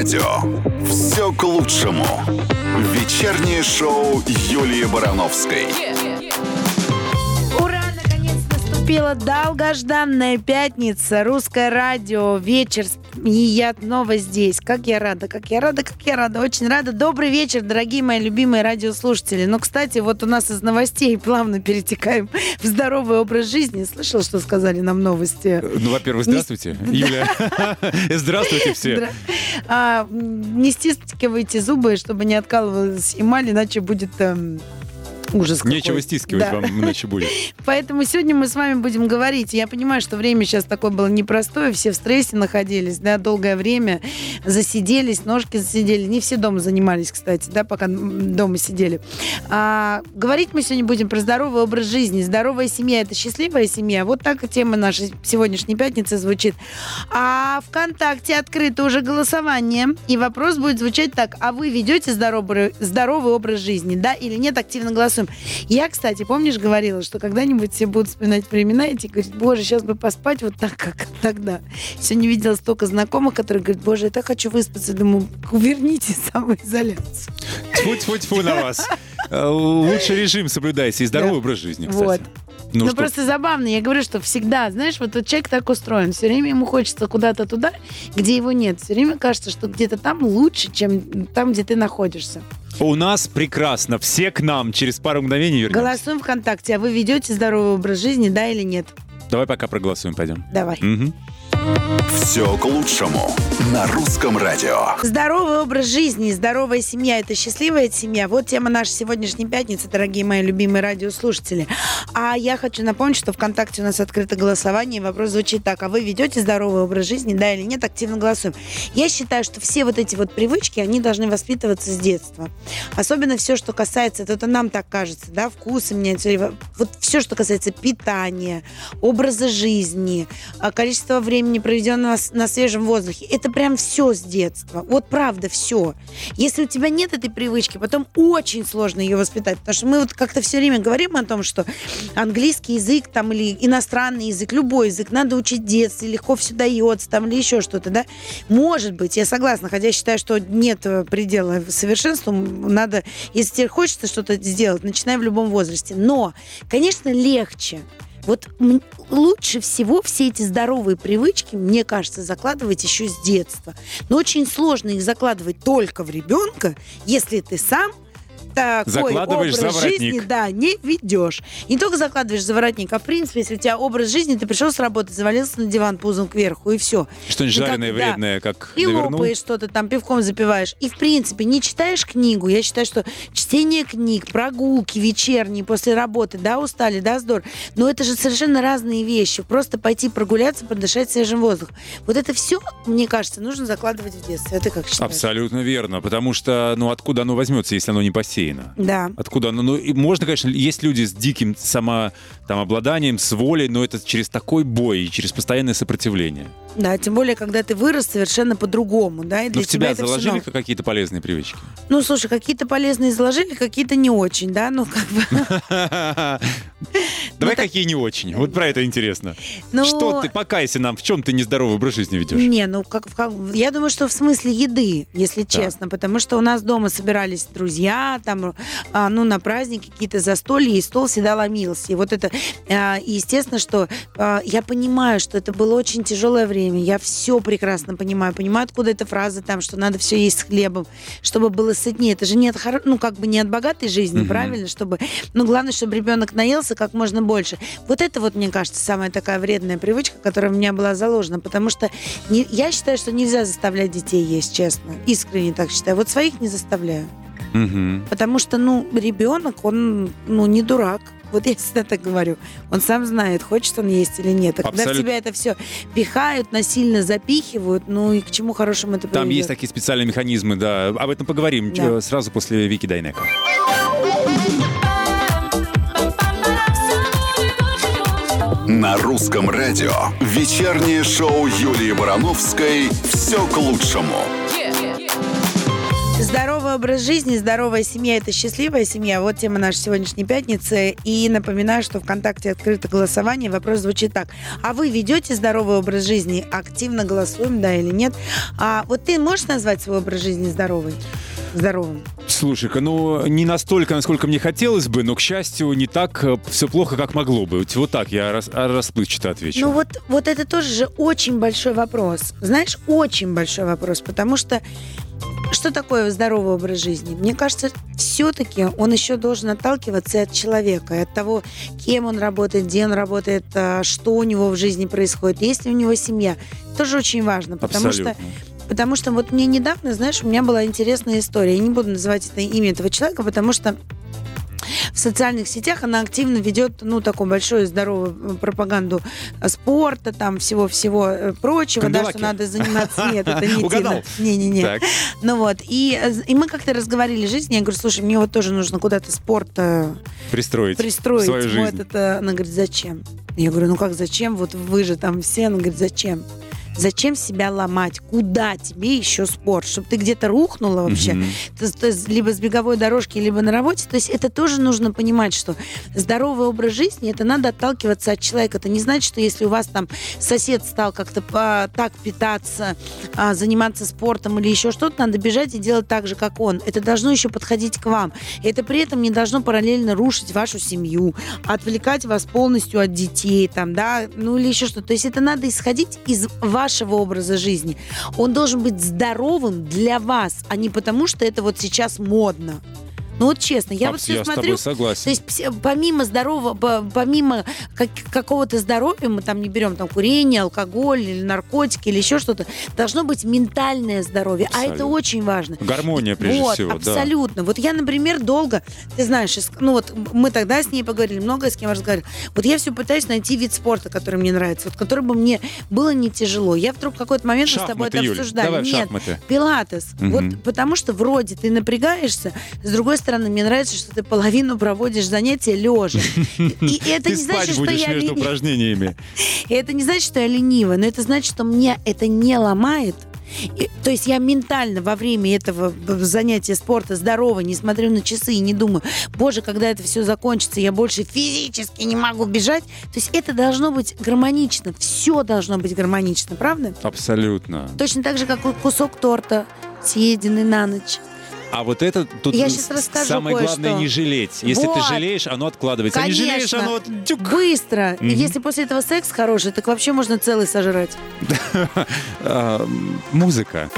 радио. Все к лучшему. Вечернее шоу Юлии Барановской. Ура, наконец наступила долгожданная пятница. Русское радио, вечер. И я снова здесь. Как я рада, как я рада, как я рада. Очень рада. Добрый вечер, дорогие мои любимые радиослушатели. Ну, кстати, вот у нас из новостей плавно перетекаем в здоровый образ жизни. Слышал, что сказали нам новости? Ну, во-первых, здравствуйте, Юля. Здравствуйте все. А, не стискивайте зубы, чтобы не откалывалась эмаль, иначе будет эм, ужас какой. Нечего стискивать Да. вам иначе будет. Поэтому сегодня мы с вами будем говорить. Я понимаю, что время сейчас такое было непростое, все в стрессе находились, да, долгое время засиделись, ножки засидели. Не все дома занимались, кстати, да, пока дома сидели. А, говорить мы сегодня будем про здоровый образ жизни. Здоровая семья – это счастливая семья. Вот так тема нашей сегодняшней пятницы звучит. А ВКонтакте открыто уже голосование, и вопрос будет звучать так. А вы ведете здоровый, здоровый образ жизни, да или нет? Активно голосуем. Я, кстати, помнишь, говорила, что когда-нибудь все будут вспоминать времена и говорить, боже, сейчас бы поспать вот так, как тогда. Сегодня видела столько знакомых, которые говорят, боже, я так хочу выспаться. Думаю, верните самоизоляцию. Тьфу-тьфу-тьфу на вас. Э, Лучше режим соблюдайте и здоровый Да. образ жизни, Вот. Ну, что, просто забавно. Я говорю, что всегда, знаешь, вот, вот человек так устроен. Все время ему хочется куда-то туда, где его нет. Все время кажется, что где-то там лучше, чем там, где ты находишься. у нас прекрасно. Все к нам. Через пару мгновений вернемся. Голосуем ВКонтакте. А вы ведете здоровый образ жизни, да или нет? Давай пока проголосуем, пойдем. Давай. Мгм. Все к лучшему на русском радио. Здоровый образ жизни, здоровая семья – это счастливая семья. Вот тема нашей сегодняшней пятницы, дорогие мои любимые радиослушатели. А я хочу напомнить, что ВКонтакте у нас открыто голосование. Вопрос звучит так. А вы ведете здоровый образ жизни, да или нет? Активно голосуем. Я считаю, что все вот эти вот привычки, они должны воспитываться с детства. Особенно все, что касается, это нам так кажется, да, вкусы меняются. Вот все, что касается питания, образа жизни, а, количество времени, проведенного с- на свежем воздухе. Это прям все с детства. Вот правда все. Если у тебя нет этой привычки, потом очень сложно ее воспитать. Потому что мы вот как-то все время говорим о том, что английский язык там или иностранный язык, любой язык надо учить детстве, легко все дается там или еще что-то, да? Может быть, я согласна, хотя я считаю, что нет э, предела совершенству. Надо, если тебе хочется что-то сделать, начинай в любом возрасте. Но, конечно, легче. Вот лучше всего все эти здоровые привычки, мне кажется, закладывать еще с детства. Но очень сложно их закладывать только в ребенка, если ты сам такой Закладываешь образ за воротник. жизни, да, не ведешь. И не только закладываешь за воротник, а в принципе, если у тебя образ жизни, ты пришел с работы, завалился на диван пузом кверху, и все. Что-нибудь как- жареное, да. вредное, как И навернул. лопаешь что-то там, пивком запиваешь. И, в принципе, не читаешь книгу. Я считаю, что чтение книг, прогулки вечерние после работы, да, устали, да, здорово. Но это же совершенно разные вещи. Просто пойти прогуляться, подышать свежим воздухом. Вот это все, мне кажется, нужно закладывать в детстве. Это как считаешь? Абсолютно верно, потому что, ну, откуда оно возьмется, если оно не посеяно? Да. Откуда оно? Ну, можно, конечно, есть люди с диким само, там, обладанием, с волей, но это через такой бой и через постоянное сопротивление. Да, тем более, когда ты вырос совершенно по-другому, да, и Ну, для в тебя всё заложили новое. какие-то полезные привычки? Ну, слушай, какие-то полезные заложили, какие-то не очень, да, ну, как бы... Давай какие не очень. Вот про это интересно. Ну, Что ты, покайся нам, в чем ты нездоровый образ жизни ведешь? Не, ну как, я думаю, что в смысле еды, если честно, потому что у нас дома собирались друзья, там, а, ну на праздники какие-то застолья, и стол всегда ломился. И вот это, и естественно, что а, я понимаю, что это было очень тяжелое время, я все прекрасно понимаю, понимаю, откуда эта фраза там, что надо все есть с хлебом, чтобы было сытнее. Это же не от, хоро- ну как бы не от богатой жизни, Мгм. правильно, чтобы, ну главное, чтобы ребенок наелся как можно больше. Вот это вот, мне кажется, самая такая вредная привычка, которая у меня была заложена, потому что не- я считаю, что нельзя заставлять детей есть, честно. Искренне так считаю. Вот своих не заставляю. Мгм. Потому что, ну, ребенок, он, ну, не дурак. Вот я всегда так говорю. Он сам знает, хочет он есть или нет. А когда в тебя это все пихают, насильно запихивают, ну и к чему хорошему это Там приведет? есть такие специальные механизмы, да. Об этом поговорим Да. сразу после Вики Дайнека. На русском радио вечернее шоу Юлии Барановской «Все к лучшему». Здоровый Здоровый образ жизни, здоровая семья – это счастливая семья. Вот тема нашей сегодняшней пятницы. И напоминаю, что ВКонтакте открыто голосование. Вопрос звучит так. А вы ведете здоровый образ жизни? Активно голосуем, да или нет? А вот ты можешь назвать свой образ жизни здоровый? Здоровым? Слушай-ка, ну, не настолько, насколько мне хотелось бы, но, к счастью, не так э, все плохо, как могло бы. Вот, вот так я рас, расплывчато отвечу. Ну вот, вот это тоже же очень большой вопрос. Знаешь, очень большой вопрос, потому что что такое здоровый образ жизни? Мне кажется, все-таки он еще должен отталкиваться от человека, и от того, кем он работает, где он работает, а, что у него в жизни происходит, есть ли у него семья. Тоже очень важно, потому Абсолютно. что Потому что вот мне недавно, знаешь, у меня была интересная история. Я не буду называть это имя этого человека, потому что в социальных сетях она активно ведет, ну, такую большую здоровую пропаганду спорта, там, всего-всего э, прочего, да, Канделаки. что надо заниматься. Нет, это не Угадал. Не-не-не. Ну вот, и, э, и мы как-то разговаривали жизни, я говорю, слушай, мне вот тоже нужно куда-то спорт э, Пристроить, пристроить. свою Вот жизнь. это, она говорит, зачем? Я говорю, ну как зачем? Вот вы же там все. Она говорит, зачем? Зачем себя ломать? Куда тебе еще спорт? Чтобы ты где-то рухнула вообще? Мгм. То- то есть либо с беговой дорожки, либо на работе. То есть это тоже нужно понимать, что здоровый образ жизни, это надо отталкиваться от человека. Это не значит, что если у вас там сосед стал как-то по- так питаться, а, заниматься спортом или еще что-то, надо бежать и делать так же, как он. Это должно еще подходить к вам. И это при этом не должно параллельно рушить вашу семью, отвлекать вас полностью от детей, там, да, ну или еще что-то. То есть это надо исходить из вашего образа жизни. Он должен быть здоровым для вас, а не потому, что это вот сейчас модно. Ну вот честно, я Пап, вот все я с смотрю, тобой согласен. то есть помимо здорового, по- помимо как- какого-то здоровья, мы там не берем там курение, алкоголь или наркотики или еще что-то, должно быть ментальное здоровье, а это Абсолютно. очень важно. Гармония, прежде вот, всего, да. абсолютно. Вот я, например, долго, ты знаешь, ну вот мы тогда с ней поговорили, много с кем разговаривали. Вот я все пытаюсь найти вид спорта, который мне нравится, вот который бы мне было не тяжело. Я вдруг в какой-то момент мы с тобой Шахматы, это Юль, обсуждали. давай в Нет, шахматы. пилатес. Мгм. Вот потому что вроде ты напрягаешься, с другой стороны, мне нравится, что ты половину проводишь занятия лежа. И это не значит, что я между упражнениями. И это не значит, что я ленива, но это значит, что мне это не ломает. И- то есть я ментально во время этого занятия спорта здорово, не смотрю на часы и не думаю, боже, когда это все закончится, я больше физически не могу бежать. То есть это должно быть гармонично, все должно быть гармонично, правда? Абсолютно. Точно так же, как кусок торта, съеденный на ночь. А вот это тут Я щас расскажу самое главное не жалеть. Если Вот. ты жалеешь, оно откладывается. А не жалеешь, Конечно. оно тюк. Быстро. Мгм. Если после этого секс хороший, так вообще можно целый сожрать. А, Музыка.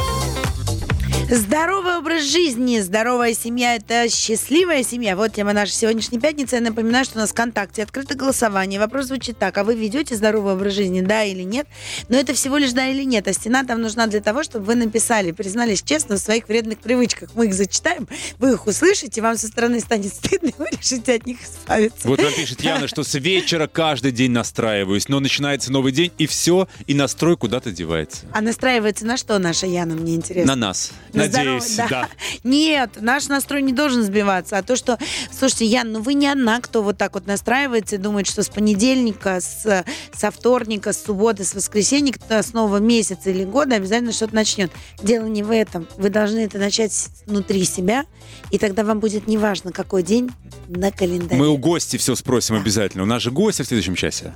Здоровый образ жизни, здоровая семья – это счастливая семья. Вот тема нашей сегодняшней пятницы. Я напоминаю, что у нас в ВКонтакте открыто голосование. Вопрос звучит так. А вы ведете здоровый образ жизни, да или нет? Но это всего лишь да или нет. А стена там нужна для того, чтобы вы написали, признались честно в своих вредных привычках. Мы их зачитаем, вы их услышите, вам со стороны станет стыдно, и вы решите от них избавиться. Вот нам пишет Яна, что с вечера каждый день настраиваюсь, но начинается новый день, и все, и настрой куда-то девается. А настраивается на что наша Яна, мне интересно? На нас. На Надеюсь, здоровье, да. Нет, наш настрой не должен сбиваться. А то, что... Слушайте, Ян, ну вы не одна, кто вот так вот настраивается и думает, что с понедельника, с, со вторника, с субботы, с воскресенья, кто с нового месяца или года обязательно что-то начнет. Дело не в этом. Вы должны это начать внутри себя, и тогда вам будет неважно, какой день на календаре. Мы у гостей все спросим обязательно. У нас же гости в следующем часе.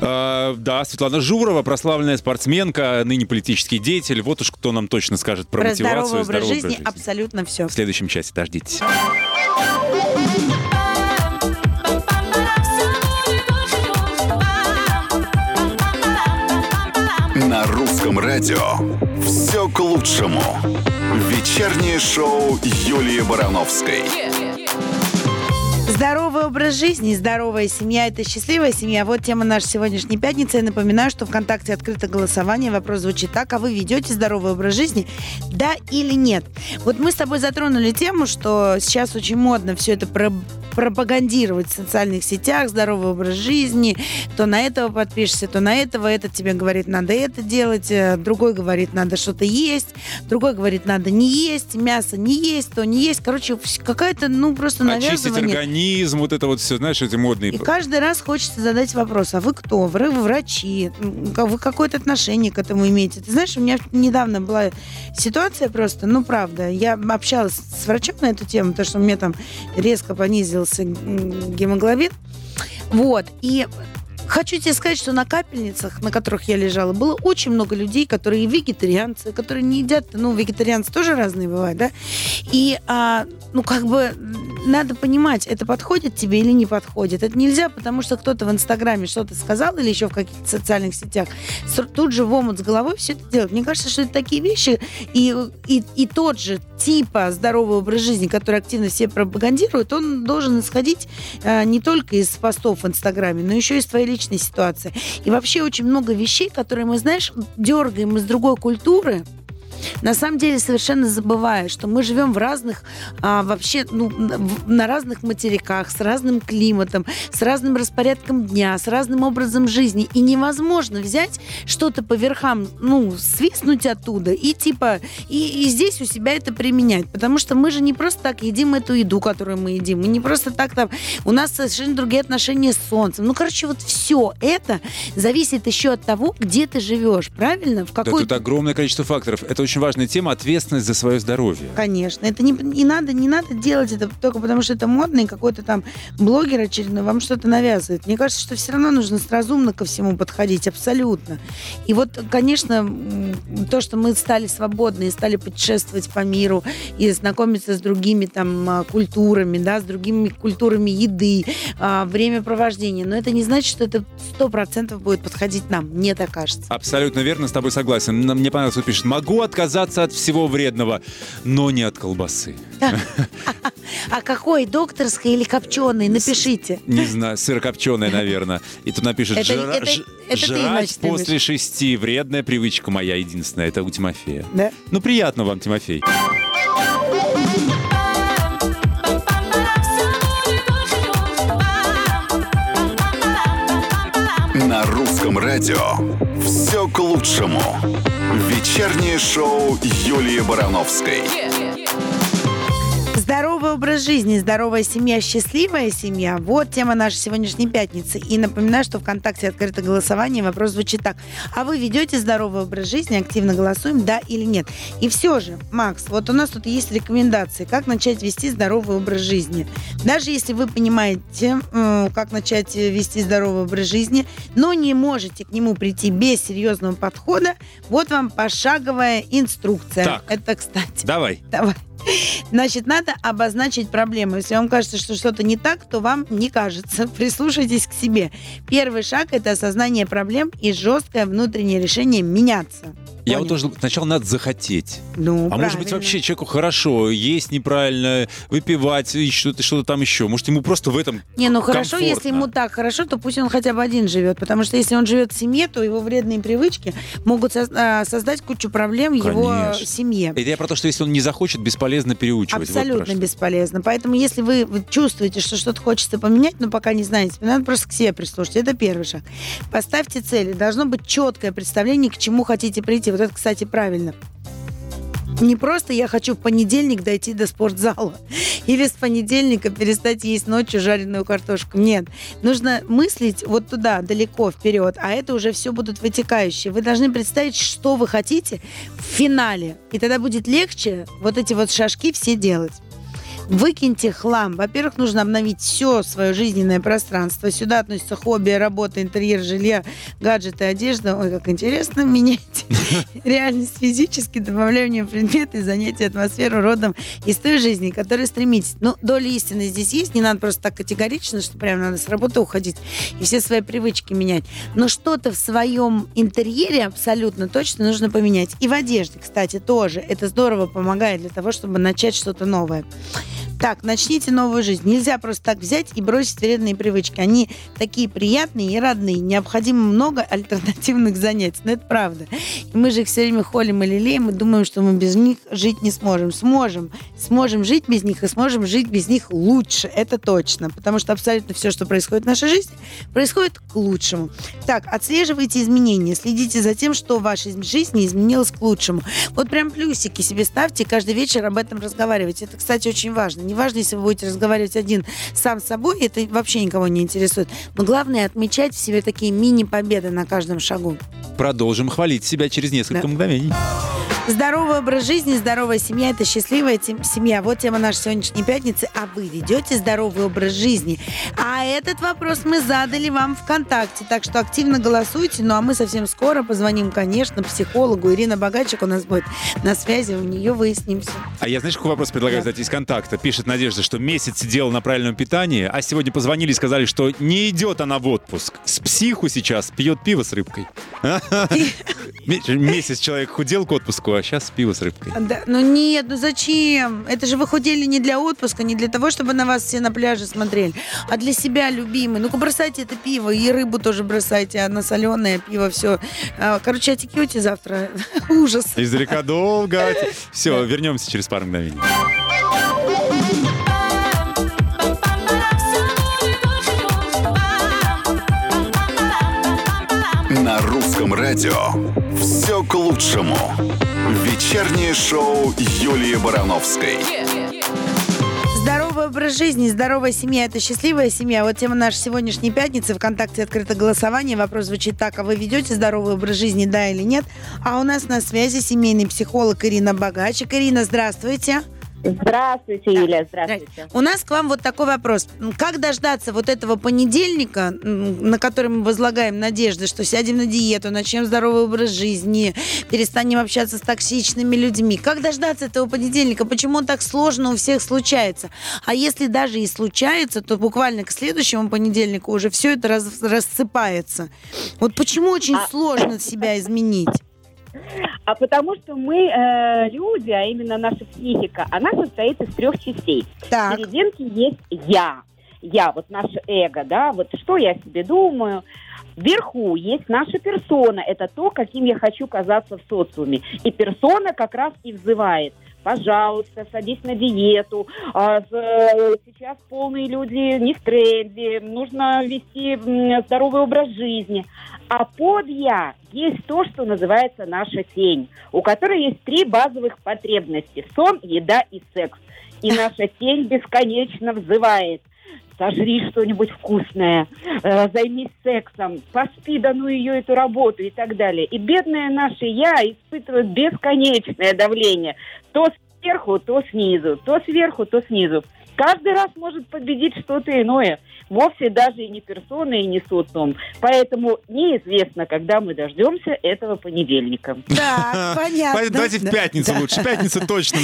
А, да, Светлана Журова, прославленная спортсменка, ныне политический деятель. Вот уж кто нам точно скажет про, Про мотивацию здоровый и образ здоровый жизни абсолютно все. В следующем часе дождитесь. На русском радио все к лучшему. Вечернее шоу Юлии Барановской. Здоровый образ жизни, здоровая семья – это счастливая семья. Вот тема нашей сегодняшней пятницы. Я напоминаю, что ВКонтакте открыто голосование. Вопрос звучит так. А вы ведете здоровый образ жизни? Да или нет? Вот мы с тобой затронули тему, что сейчас очень модно все это про пропагандировать в социальных сетях, здоровый образ жизни, то на этого подпишешься, то на этого, этот тебе говорит, надо это делать, э, другой говорит, надо что-то есть, другой говорит, надо не есть, мясо не есть, то не есть. Короче, какая-то, ну, просто Очистить навязывание. организм, оптимизм, вот это вот все, знаешь, эти модные... И каждый раз хочется задать вопрос, а вы кто? Вы врачи? Вы какое-то отношение к этому имеете? Ты знаешь, у меня недавно была ситуация просто, ну, правда, я общалась с врачом на эту тему, потому что у меня там резко понизился гемоглобин. Вот. И Хочу тебе сказать, что на капельницах, на которых я лежала, было очень много людей, которые вегетарианцы, которые не едят, ну, вегетарианцы тоже разные бывают, да, и, а, ну, как бы надо понимать, это подходит тебе или не подходит. Это нельзя, потому что кто-то в Инстаграме что-то сказал или еще в каких-то социальных сетях, тут же в омут с головой все это делать. Мне кажется, что это такие вещи, и, и, и тот же типа здоровый образ жизни, который активно все пропагандируют, он должен исходить а, не только из постов в Инстаграме, но еще и из твоей личной ситуации. И вообще очень много вещей, которые мы, знаешь, дергаем из другой культуры, на самом деле совершенно забывая, что мы живем в разных, а, вообще, ну, на разных материках, с разным климатом, с разным распорядком дня, с разным образом жизни. И невозможно взять что-то по верхам, ну, свистнуть оттуда и типа, и, и здесь у себя это применять. Потому что мы же не просто так едим эту еду, которую мы едим. Мы не просто так там, у нас совершенно другие отношения с солнцем. Ну, короче, вот все это зависит еще от того, где ты живешь, правильно? В какой... Да, тут огромное количество факторов. Это очень важная тема ответственность за свое здоровье. Конечно. Это не, не надо, не надо делать это только потому, что это модно, и какой-то там блогер очередной вам что-то навязывает. Мне кажется, что все равно нужно разумно ко всему подходить, абсолютно. И вот, конечно, то, что мы стали свободны и стали путешествовать по миру и знакомиться с другими там а, культурами, да, с другими культурами еды, а, времяпровождения, но это не значит, что это сто процентов будет подходить нам. Мне так кажется. Абсолютно верно, с тобой согласен. Мне понравилось, пишет, могу отказаться от всего вредного, но не от колбасы. А какой, докторской или копченой? Напишите. Не знаю, сырокопченая, наверное. И тут напишет, жрать после шести, вредная привычка моя единственная. Это у Тимофея. Да? Ну, приятно вам, Тимофей. На русском радио к лучшему. Вечернее шоу Юлии Барановской. Здоровый образ жизни, здоровая семья, счастливая семья. Вот тема нашей сегодняшней пятницы. И напоминаю, что ВКонтакте открыто голосование. Вопрос звучит так. А вы ведете здоровый образ жизни? Активно голосуем, да или нет? И все же, Макс, вот у нас тут есть рекомендации, как начать вести здоровый образ жизни. Даже если вы понимаете, как начать вести здоровый образ жизни, но не можете к нему прийти без серьезного подхода, вот вам пошаговая инструкция. Так. Это, кстати. Давай. Давай. Значит, надо обозначить проблему. Если вам кажется, что что-то не так, то вам не кажется. Прислушайтесь к себе. Первый шаг – это осознание проблем и жесткое внутреннее решение меняться. Я вот тоже сначала надо захотеть. Ну, а правильно. может быть вообще человеку хорошо есть неправильно, выпивать и что-то что там еще. Может ему просто в этом Не, ну хорошо, комфортно. если ему так хорошо, то пусть он хотя бы один живет, потому что если он живет в семье, то его вредные привычки могут а, создать кучу проблем Конечно. его семье. Это я про то, что если он не захочет, бесполезно переучивать. Абсолютно вот бесполезно. Поэтому если вы чувствуете, что что-то хочется поменять, но пока не знаете, надо просто к себе прислушаться. Это первый шаг. Поставьте цели. Должно быть четкое представление, к чему хотите прийти. Вот это, кстати, правильно. Не просто я хочу в понедельник дойти до спортзала или с понедельника перестать есть ночью жареную картошку. Нет. Нужно мыслить вот туда, далеко, вперед, а это уже все будут вытекающие. Вы должны представить, что вы хотите в финале. И тогда будет легче вот эти вот шажки все делать. Выкиньте хлам. Во-первых, нужно обновить все свое жизненное пространство. Сюда относятся хобби, работа, интерьер, жилья, гаджеты, одежда. Ой, как интересно менять реальность физически, добавляя в предметы, занятия, атмосферу родом из той жизни, которой стремитесь. Ну, доля истины здесь есть. Не надо просто так категорично, что прям надо с работы уходить и все свои привычки менять. Но что-то в своем интерьере абсолютно точно нужно поменять. И в одежде, кстати, тоже. Это здорово помогает для того, чтобы начать что-то новое. Так, начните новую жизнь. Нельзя просто так взять и бросить вредные привычки. Они такие приятные и родные. Необходимо много альтернативных занятий. Но это правда. И мы же их все время холим и лелеем, и думаем, что мы без них жить не сможем. Сможем. Сможем жить без них и сможем жить без них лучше. Это точно. Потому что абсолютно все, что происходит в нашей жизни, происходит к лучшему. Так, отслеживайте изменения. Следите за тем, что в вашей жизни изменилось к лучшему. Вот прям плюсики себе ставьте, каждый вечер об этом разговаривайте. Это, кстати, очень важно Неважно, если вы будете разговаривать один сам с собой, это вообще никого не интересует. Но главное отмечать в себе такие мини-победы на каждом шагу. Продолжим хвалить себя через несколько Да. мгновений. Здоровый образ жизни, здоровая семья – это счастливая тем- семья. Вот тема нашей сегодняшней пятницы. А вы ведете здоровый образ жизни? А этот вопрос мы задали вам ВКонтакте. Так что активно голосуйте. Ну а мы совсем скоро позвоним, конечно, психологу. Ирина Богачик у нас будет на связи. У нее выясним все. А я, знаешь, какой вопрос предлагаю Да. задать из контакта? Пишет Надежда, что месяц сидела на правильном питании, а сегодня позвонили и сказали, что не идет она в отпуск. С психу сейчас пьет пиво с рыбкой. Ме- Месяц человек худел к отпуску, а сейчас пиво с рыбкой. Да, ну нет, ну зачем? Это же вы худели не для отпуска, не для того, чтобы на вас все на пляже смотрели, а для себя, любимый. Ну-ка бросайте это пиво, и рыбу тоже бросайте, а на соленое пиво все. Короче, отекете завтра. Ужас. Издалека долго. Все, вернемся через пару мгновений. На русском радио все к лучшему. Вечернее шоу Юлии Барановской. Здоровый образ жизни, здоровая семья – это счастливая семья. Вот тема нашей сегодняшней пятницы. ВКонтакте открыто голосование. Вопрос звучит так. А вы ведете здоровый образ жизни, да или нет? А у нас на связи семейный психолог Ирина Богачик. Ирина, здравствуйте. Здравствуйте, Юля, здравствуйте. У нас к вам вот такой вопрос. Как дождаться вот этого понедельника, на который мы возлагаем надежды, что сядем на диету, начнем здоровый образ жизни, перестанем общаться с токсичными людьми? Как дождаться этого понедельника? Почему он так сложно у всех случается? А если даже и случается, то буквально к следующему понедельнику уже все это раз- рассыпается. Вот почему очень А- сложно себя изменить? А потому что мы э, люди, а именно наша психика, она состоит из трех частей. Так, В серединке есть я. Я, вот наше эго, да, вот что я себе думаю. Вверху есть наша персона, это то, каким я хочу казаться в социуме. И персона как раз и взывает. Пожалуйста, садись на диету. А, э, сейчас полные люди не в тренде. Нужно вести здоровый образ жизни. А под я есть то, что называется наша тень, у которой есть три базовых потребности. Сон, еда и секс. И наша тень бесконечно взывает. Сожри что-нибудь вкусное, э, займись сексом, поспи, да ну ее эту работу и так далее. И бедное наше я испытывает бесконечное давление. То сверху, то снизу, то сверху, то снизу. Каждый раз может победить что-то иное. Вовсе даже и не персона, и не социум. Поэтому неизвестно, когда мы дождемся этого понедельника. так, понятно. Давайте в Да, пятницу да. лучше. Пятница точно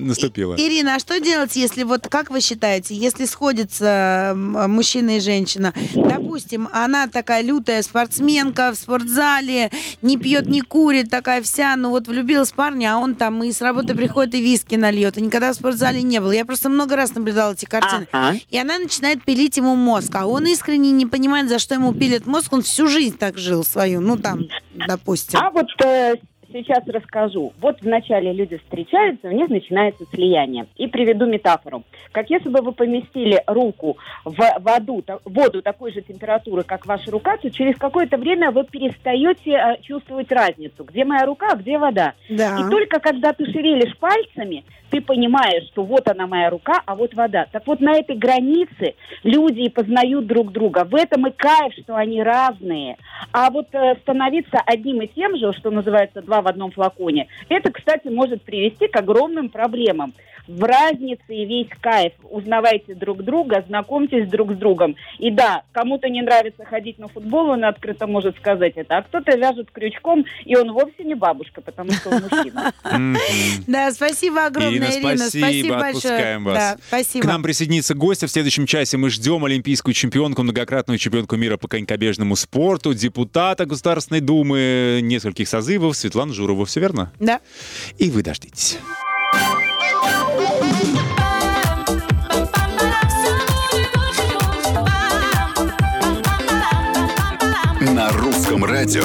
наступила. Ирина, а что делать, если вот, как вы считаете, если сходятся мужчина и женщина, допустим, она такая лютая спортсменка в спортзале, не пьет, не курит, такая вся, ну вот влюбилась в парня, а он там и с работы приходит и виски нальет, и никогда в спортзале не был. Я просто много раз наблюдала эти картины. И она начинает пилить ему мозг, а он искренне не понимает, за что ему пилит мозг, он всю жизнь так жил свою, ну там, допустим. А вот э, сейчас расскажу. Вот вначале люди встречаются, у них начинается слияние. И приведу метафору. Как если бы вы поместили руку в воду, воду такой же температуры, как ваша рука, то через какое-то время вы перестаете э, чувствовать разницу. Где моя рука, а где вода. Да. И только когда ты шевелишь пальцами, ты понимаешь, что вот она моя рука, а вот вода. Так вот на этой границе люди и познают друг друга. В этом и кайф, что они разные. А вот э, становиться одним и тем же, что называется два в одном флаконе, это, кстати, может привести к огромным проблемам. В разнице и весь кайф. Узнавайте друг друга, знакомьтесь друг с другом. И да, кому-то не нравится ходить на футбол, он открыто может сказать это, а кто-то вяжет крючком, и он вовсе не бабушка, потому что он мужчина. Да, спасибо огромное, Ирина, Ирина. спасибо, большое. отпускаем вас. Да, спасибо. К нам присоединится гость. В следующем часе мы ждем олимпийскую чемпионку, многократную чемпионку мира по конькобежному спорту, депутата Государственной Думы нескольких созывов Светлану Журову. Все верно? Да. И вы дождитесь. На русском радио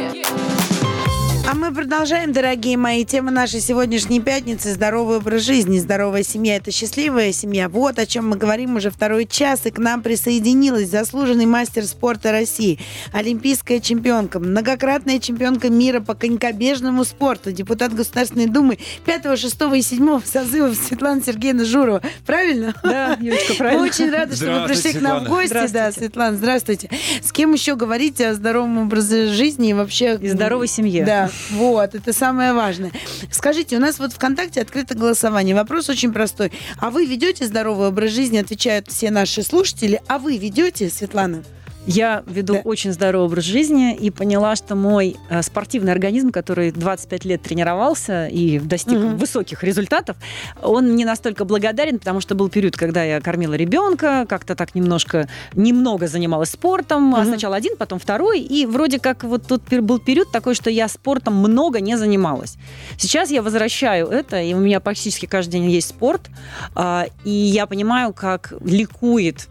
А мы продолжаем, дорогие мои. Тема нашей сегодняшней пятницы – здоровый образ жизни. Здоровая семья – это счастливая семья. Вот о чем мы говорим уже второй час. И к нам присоединилась заслуженный мастер спорта России, олимпийская чемпионка, многократная чемпионка мира по конькобежному спорту, депутат Государственной Думы 5, 6 и 7 созывов Светлана Сергеевна Журова. Правильно? Да, Юлечка, правильно. Очень рада, что вы пришли к нам в гости. Да, Светлана, здравствуйте. С кем еще говорить о здоровом образе жизни и вообще... И здоровой семье. Да, вот, это самое важное. Скажите, у нас вот ВКонтакте открыто голосование. Вопрос очень простой. А вы ведете здоровый образ жизни? Отвечают все наши слушатели. А вы ведете, Светлана? Я веду да. очень здоровый образ жизни и поняла, что мой э, спортивный организм, который 25 лет тренировался и достиг угу. высоких результатов, он не настолько благодарен, потому что был период, когда я кормила ребенка, как-то так немножко, немного занималась спортом, угу. сначала один, потом второй, и вроде как вот тут был период такой, что я спортом много не занималась. Сейчас я возвращаю это, и у меня практически каждый день есть спорт, э, и я понимаю, как ликует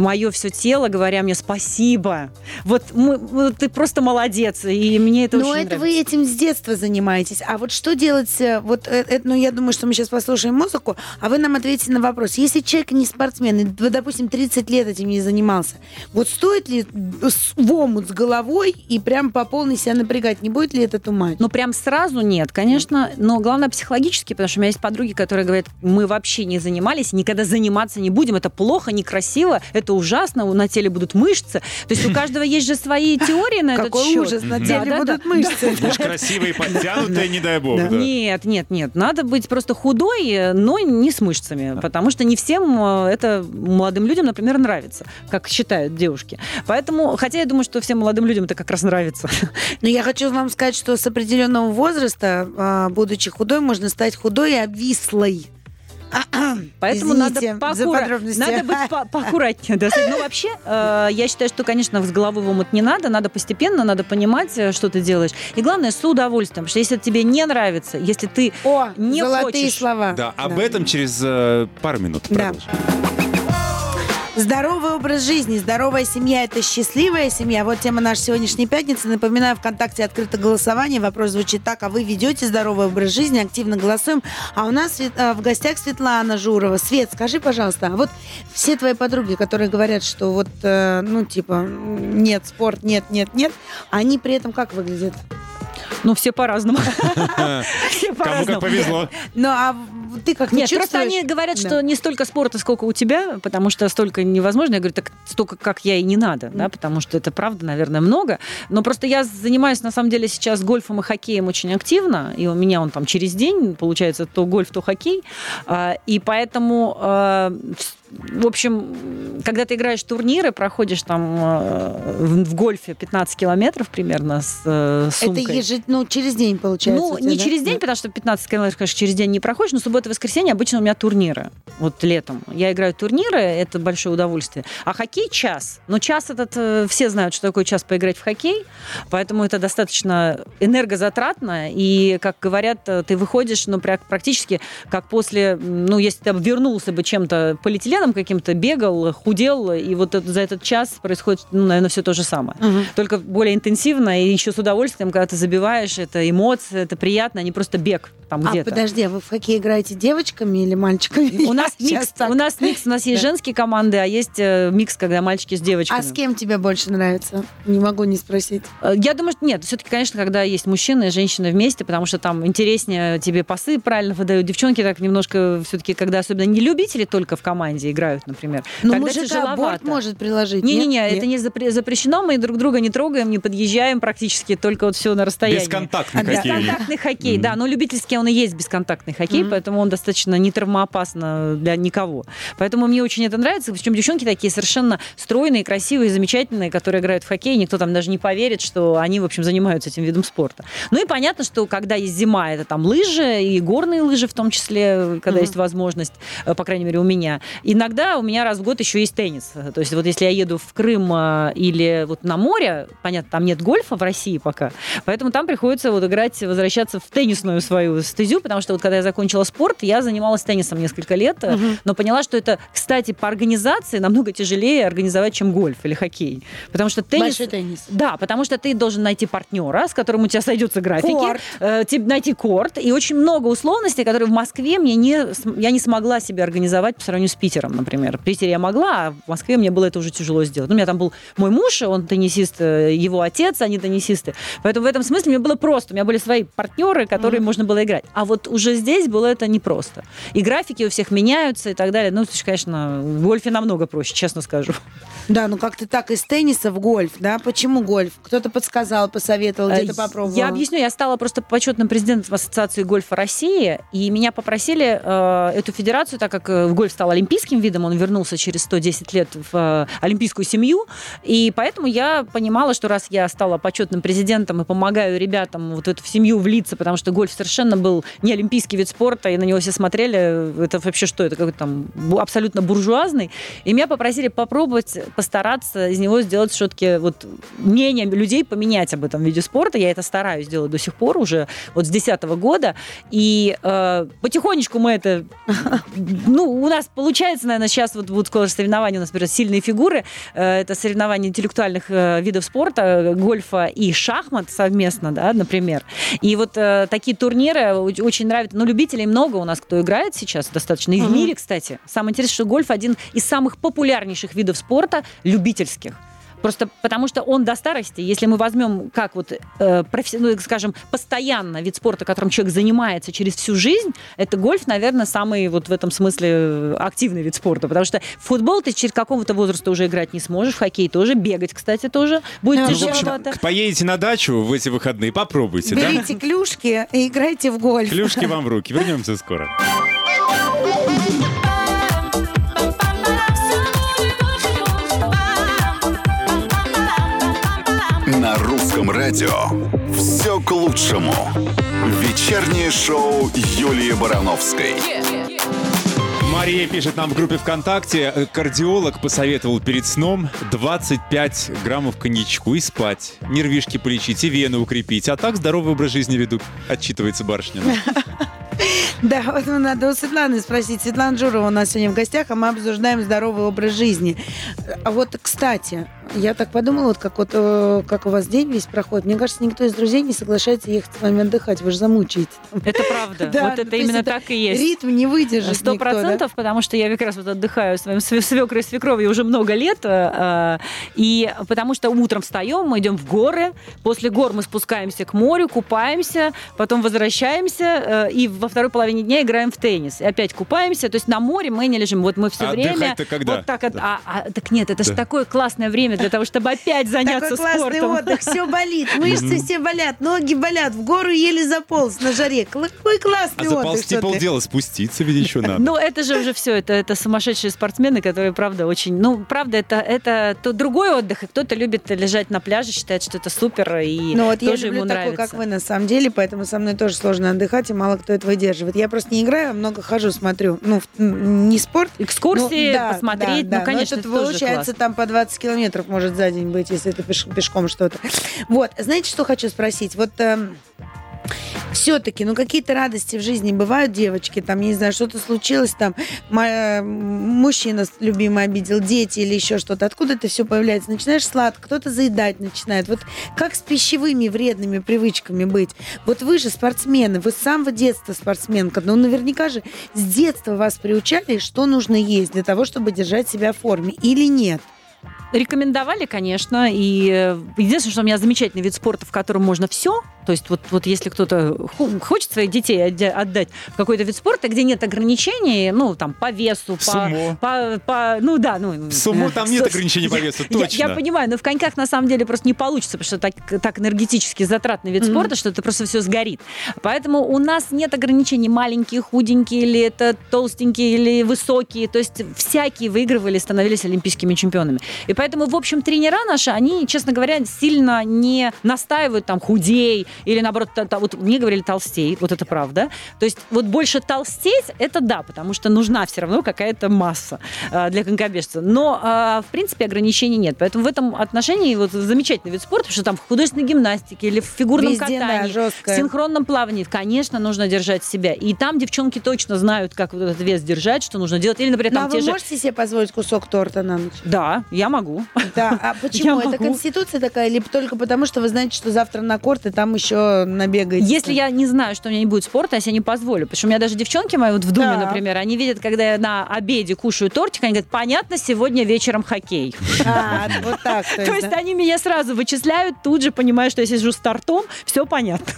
мое все тело, говоря мне спасибо. Вот мы, ты просто молодец, и мне это Но очень это нравится. вы этим с детства занимаетесь. А вот что делать? Э, вот это, э, ну, я думаю, что мы сейчас послушаем музыку, а вы нам ответите на вопрос. Если человек не спортсмен, и, допустим, 30 лет этим не занимался, вот стоит ли в омут с головой и прям по полной себя напрягать? Не будет ли это тумать? Ну, прям сразу нет, конечно, но главное психологически, потому что у меня есть подруги, которые говорят, мы вообще не занимались, никогда заниматься не будем, это плохо, некрасиво, это ужасно, на теле будут мышцы. То есть у каждого есть же свои теории на этот Какой счет. ужас, на теле будут мышцы. Уж красивые, подтянутые, не дай бог. Нет, нет, нет. Надо быть просто худой, но не с мышцами. Потому что не всем э, это молодым людям, например, нравится, как считают девушки. Поэтому, хотя я думаю, что всем молодым людям это как раз нравится. Но я хочу вам сказать, что с определенного возраста, а, будучи худой, можно стать худой и обвислой. Поэтому Извините надо, за поаккура- подробности. надо быть по- поаккуратнее. да. Ну, вообще, э, я считаю, что, конечно, с головы в омут не надо, надо постепенно, надо понимать, э, что ты делаешь. И главное, с удовольствием, потому что если тебе не нравится, если ты О, не золотые хочешь. слова. Да, об этом через э, пару минут. Да. продолжим. Здоровый образ жизни, здоровая семья – это счастливая семья. Вот тема нашей сегодняшней пятницы. Напоминаю, ВКонтакте открыто голосование. Вопрос звучит так, а вы ведете здоровый образ жизни? Активно голосуем. А у нас э, в гостях Светлана Журова. Свет, скажи, пожалуйста, а вот все твои подруги, которые говорят, что вот, э, ну, типа, нет, спорт, нет, нет, нет, они при этом как выглядят? Ну, все по-разному. Все Кому как повезло. Ну, а ты как не Нет, просто они говорят, что не столько спорта, сколько у тебя, потому что столько невозможно. Я говорю, так столько, как я, и не надо, да, потому что это правда, наверное, много. Но просто я занимаюсь, на самом деле, сейчас гольфом и хоккеем очень активно, и у меня он там через день, получается, то гольф, то хоккей. А, И поэтому, а, в общем, когда ты играешь турниры, проходишь там а, в в гольфе 15 километров примерно с э, Это сумкой. ежед... ну, через день получается. Ну, тебя, не да? через день, Да. потому что 15 километров, конечно, через день не проходишь, но суббота и воскресенье обычно у меня турниры. Вот летом. Я играю турниры, это большое удовольствие. А хоккей час. Но час этот, э, все знают, что такое час поиграть в хоккей, поэтому это достаточно энергозатратно. И, как говорят, э, ты выходишь, ну, практически как после, ну, если ты вернулся бы чем-то полиэтиленом каким-то, бегал, худел, и вот это- за этот час происходит, ну, наверное, все то же самое Мгм. только более интенсивно и еще с удовольствием, когда ты забиваешь, это эмоции, это приятно, а не просто бег там А где-то. подожди, а вы в хоккей играете девочками или мальчиками? У нас микс, у нас микс, у нас есть женские команды, а есть э, микс, когда мальчики с девочками. А с кем тебе больше нравится? Не могу не спросить. Э, Я думаю, что нет, все-таки, конечно, когда есть мужчина и женщина вместе, потому что там интереснее тебе пасы правильно выдают. Девчонки так немножко все-таки, когда особенно не любители только в команде играют, например. Ну, тогда мужика тяжеловато. борт может приложить. Не-не-не, это не запре- запрещено, мы друг друга не трогаем, не подъезжаем практически, только вот все на расстоянии. Бесконтактный А, хоккей. Бесконтактный хоккей, да, но любительский он и есть бесконтактный хоккей, Мгм. поэтому он достаточно не травмоопасно для никого. Поэтому мне очень это нравится. Причем девчонки такие совершенно стройные, красивые, замечательные, которые играют в хоккей. Никто там даже не поверит, что они, в общем, занимаются этим видом спорта. Ну и понятно, что когда есть зима, это там лыжи и горные лыжи в том числе, когда Мгм. есть возможность, э, по крайней мере, у меня. Иногда у меня раз в год еще есть теннис. То есть вот если я еду в Крым э, или вот на море, понятно, там нет гольфа в России пока, поэтому там приходится вот играть, возвращаться в теннисную свою стезю, потому что вот когда я закончила спорт, я занималась теннисом несколько лет, угу. но поняла, что это, кстати, по организации намного тяжелее организовать, чем гольф или хоккей. Потому что теннис... Большой теннис. Да, потому что ты должен найти партнера, с которым у тебя сойдутся графики. Корт. Э, найти корт. И очень много условностей, которые в Москве мне не... Я не смогла себе организовать по сравнению с Питером, например. В Питере я могла, а в Москве мне было это уже тяжело сделать. Ну, у меня там был мой муж, он теннисист, э, его отец, они теннисисты. Поэтому в этом смысле мне было просто. У меня были свои партнеры, которые mm-hmm. можно было играть. А вот уже здесь было это непросто. И графики у всех меняются и так далее. Ну, конечно, в гольфе намного проще, честно скажу. Да, ну как-то так из тенниса в гольф, да? Почему гольф? Кто-то подсказал, посоветовал, где-то э, попробовал? Я объясню. Я стала просто почетным президентом Ассоциации гольфа России, и меня попросили э, эту федерацию, так как э, гольф стал олимпийским видом, он вернулся через 110 лет в э, олимпийскую семью, и поэтому я понимала, что раз я стала почетным президентом и помогаю ребятам вот эту семью влиться, потому что гольф совершенно был не олимпийский вид спорта, и на него все смотрели, это вообще что, это какой-то там абсолютно буржуазный, и меня попросили попробовать постараться из него сделать все-таки вот мнение людей поменять об этом виде спорта. Я это стараюсь делать до сих пор уже вот с 2010 года. И э, потихонечку мы это... Ну, у нас получается, наверное, сейчас вот будут скоро соревнования у нас, например, сильные фигуры. Э, это соревнования интеллектуальных э, видов спорта, гольфа и шахмат совместно, да, например. И вот э, такие турниры очень нравятся. Ну, любителей много у нас, кто играет сейчас достаточно. И в мире, кстати. Самое интересное, что гольф один из самых популярнейших видов спорта любительских. Просто потому что он до старости, если мы возьмем как вот, э, профи, ну, скажем, постоянно вид спорта, которым человек занимается через всю жизнь, это гольф, наверное, самый вот в этом смысле э, активный вид спорта. Потому что в футбол ты через какого-то возраста уже играть не сможешь, в хоккей тоже, бегать, кстати, тоже будет ну, тяжеловато. Поедете на дачу в эти выходные, попробуйте, Берите да? клюшки и играйте в гольф. Клюшки вам в руки. Вернемся скоро. Русском радио все к лучшему. Вечернее шоу Юлии Барановской. Мария пишет нам в группе ВКонтакте. Кардиолог посоветовал перед сном 25 граммов коньячку и спать. Нервишки полечить и вены укрепить. А так здоровый образ жизни веду, отчитывается барышня. Да, вот надо у Светланы спросить. Светлана Журова у нас сегодня в гостях, а мы обсуждаем здоровый образ жизни. А вот, кстати, я так подумала, вот как вот э, как у вас день весь проходит. Мне кажется, никто из друзей не соглашается ехать с вами отдыхать. Вы же замучаете. Это правда. Да, вот это именно так и есть. Ритм не выдержит Сто процентов, потому что я как раз вот отдыхаю с своим свекрой и свекровью уже много лет. Э, и потому что утром встаем, мы идем в горы. После гор мы спускаемся к морю, купаемся, потом возвращаемся э, и во второй половине дня играем в теннис. И опять купаемся. То есть на море мы не лежим. Вот мы все а время... когда? Вот так. Да. А, а, так нет, это да. же такое классное время для того, чтобы опять заняться Такой спортом. классный отдых, все болит, мышцы все болят, ноги болят, в гору еле заполз на жаре. Какой классный а отдых. А заползти полдела, спуститься ведь еще надо. Ну, это же уже все, это, это сумасшедшие спортсмены, которые, правда, очень... Ну, правда, это, это то другой отдых, и кто-то любит лежать на пляже, считает, что это супер, и ну, вот тоже я люблю ему такой, нравится. как вы, на самом деле, поэтому со мной тоже сложно отдыхать, и мало кто это выдерживает. Я просто не играю, а много хожу, смотрю. Ну, не спорт. Экскурсии, ну, да, посмотреть, да, ну, да. конечно, Но это, это получается, там по 20 километров может за день быть, если это пеш, пешком что-то. Вот, знаете, что хочу спросить? Вот э, все-таки, ну, какие-то радости в жизни бывают, девочки, там, не знаю, что-то случилось, там, моя, мужчина любимый обидел, дети или еще что-то. Откуда это все появляется? Начинаешь сладко, кто-то заедать начинает. Вот как с пищевыми вредными привычками быть? Вот вы же спортсмены, вы с самого детства спортсменка, ну, наверняка же с детства вас приучали, что нужно есть для того, чтобы держать себя в форме, или нет? Рекомендовали, конечно. И э, единственное, что у меня замечательный вид спорта, в котором можно все. То есть вот, вот если кто-то хочет своих детей отдать в какой-то вид спорта, где нет ограничений, ну, там, по весу, по, по, по... Ну, да. Ну, сумо там нет ограничений по весу, точно. Я, я понимаю, но в коньках на самом деле просто не получится, потому что так, так энергетически затратный вид mm-hmm. спорта, что это просто все сгорит. Поэтому у нас нет ограничений маленькие, худенькие, или это толстенькие, или высокие. То есть всякие выигрывали, становились олимпийскими чемпионами. И Поэтому, в общем, тренера наши, они, честно говоря, сильно не настаивают там худей или наоборот, та- та- вот мне говорили толстей, вот это правда. То есть вот больше толстеть, это да, потому что нужна все равно какая-то масса э, для конькобежца. Но, э, в принципе, ограничений нет. Поэтому в этом отношении вот замечательный вид спорта, потому что там в художественной гимнастике или в фигурном Везде, да, катании, жесткое. в синхронном плавании, конечно, нужно держать себя. И там девчонки точно знают, как вот этот вес держать, что нужно делать. Или, например, Ну, а там вы те же... можете себе позволить кусок торта на ночь? Да, я могу. Да, а почему? Это могу. конституция такая, или только потому, что вы знаете, что завтра на корт, и там еще набегаете? Если я не знаю, что у меня не будет спорта, я себе не позволю. Потому что у меня даже девчонки мои вот в Думе, Так. например, они видят, когда я на обеде кушаю тортик, они говорят, понятно, сегодня вечером хоккей. А, вот так. То есть, да? они меня сразу вычисляют, тут же понимают, что я сижу с тортом, все понятно.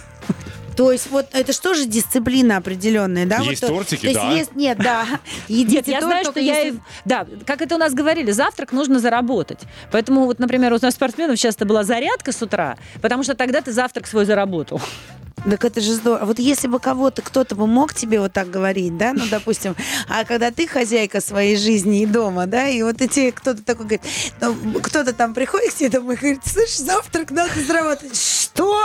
То есть вот это что же дисциплина определенная, да? Есть Вот, то- тортики, то есть да. есть- нет, да. Едите Нет, я торт, знаю, что я... если- и- Да, как это у нас говорили, завтрак нужно заработать. Поэтому вот, например, у нас спортсменов часто была зарядка с утра, потому что тогда ты завтрак свой заработал. Так это же здорово. Вот если бы кого-то, кто-то бы мог тебе вот так говорить, да, ну, допустим, а когда ты хозяйка своей жизни и дома, да, и вот эти кто-то такой говорит, ну, кто-то там приходит к тебе домой и говорит, слышь, завтрак надо заработать. Что?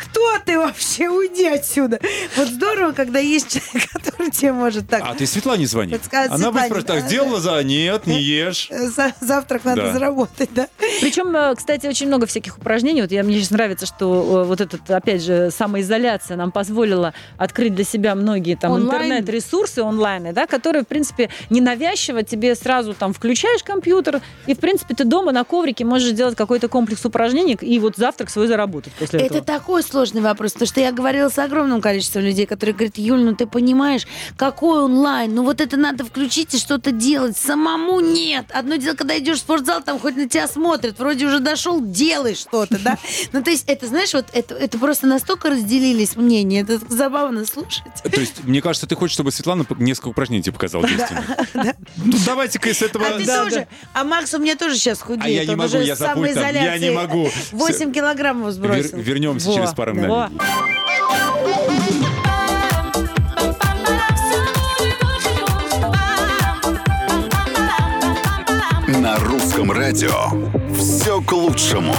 Кто ты вообще? Уйди отсюда. Вот здорово, когда есть человек, который тебе может так... А ты Светлане звони. Подсказать Она будет Светлане, спрашивать, так, да, сделала за? Нет, не ешь. за- завтрак надо Да. заработать, да? Причем, э, кстати, очень много всяких упражнений. Вот я, мне сейчас нравится, что э, вот этот, опять же, самоизоляция нам позволила открыть для себя многие там интернет-ресурсы онлайн, да, которые, в принципе, ненавязчиво тебе сразу там включаешь компьютер, и, в принципе, ты дома на коврике можешь сделать какой-то комплекс упражнений и вот завтрак свой заработать после Это этого. такой сложный вопрос, потому что я говорила с огромным количеством людей, которые говорят, Юль, ну ты понимаешь, какой онлайн, ну вот это надо включить и что-то делать, самому нет. Одно дело, когда идешь в спортзал, там хоть на тебя смотрят, вроде уже дошел, делай что-то, да? Ну то есть это, знаешь, вот это, это просто настолько разделились мнения, это забавно слушать. То есть, мне кажется, ты хочешь, чтобы Светлана несколько упражнений тебе показала действенных. Ну, давайте-ка из этого... А ты Да, тоже, а Макс у меня тоже сейчас худеет. А я не он могу, уже я с за пультом, я не могу. 8 килограммов сбросил. Вернемся через пару во. мгновений. На русском радио все к лучшему.